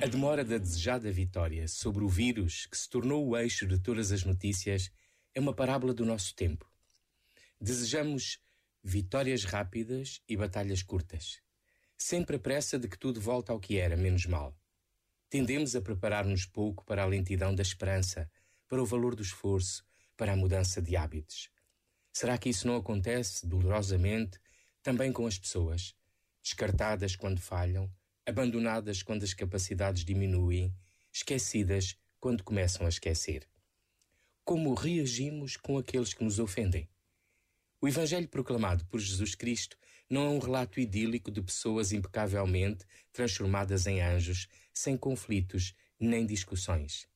A demora da desejada vitória sobre o vírus que se tornou o eixo de todas as notícias é uma parábola do nosso tempo. Desejamos vitórias rápidas e batalhas curtas, sempre a pressa de que tudo volta ao que era, menos mal. Tendemos a preparar-nos pouco para a lentidão da esperança, para o valor do esforço, para a mudança de hábitos. Será que isso não acontece dolorosamente também com as pessoas, descartadas quando falham? abandonadas quando as capacidades diminuem, esquecidas quando começam a esquecer. Como reagimos com aqueles que nos ofendem? O Evangelho proclamado por Jesus Cristo não é um relato idílico de pessoas impecavelmente transformadas em anjos, sem conflitos nem discussões.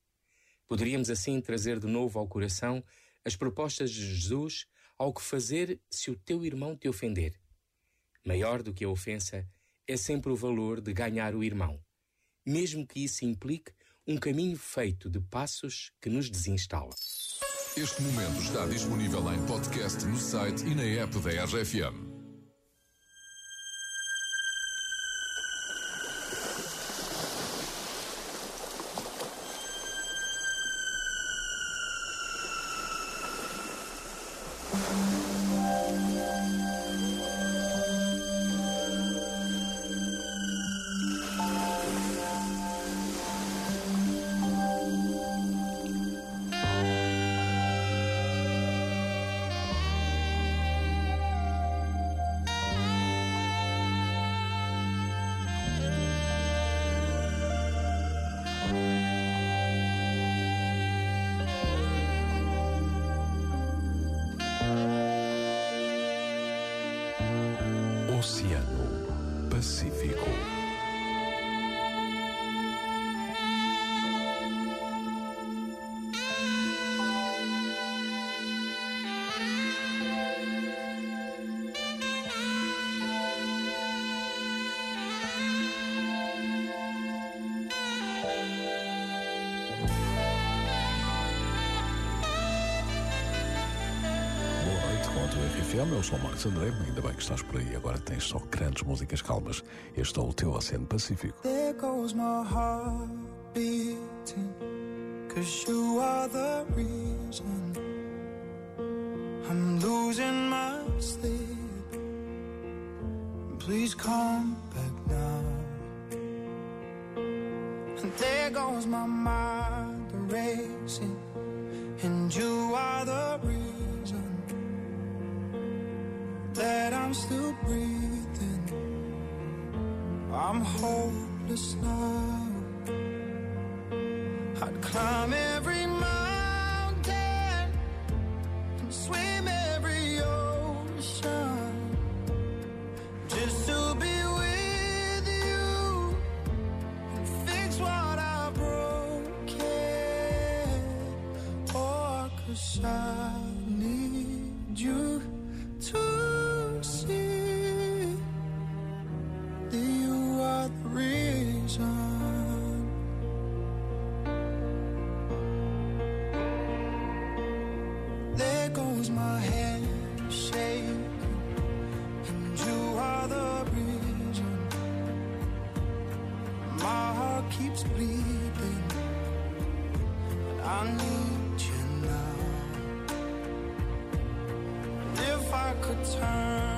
Poderíamos assim trazer de novo ao coração as propostas de Jesus ao que fazer se o teu irmão te ofender. Maior do que a ofensa é sempre o valor de ganhar o irmão, mesmo que isso implique um caminho feito de passos que nos desinstala. Este momento está disponível em podcast no site e na app da RFM. Pacífico. RFM, eu sou o Marcos André, ainda bem que estás por aí, agora tens só grandes músicas calmas. Este é o teu Oceano Pacífico. There goes my heart beating, cause you are the reason I'm losing my sleep. Please come back now. And there goes my mind racing, and you I'm still breathing. I'm hopeless now. I'd climb every My hand shaking, and you are the reason. My heart keeps bleeding, and I need you now. If I could turn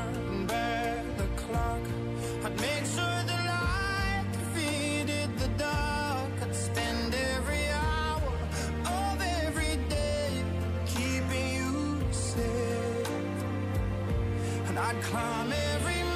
I'd climb every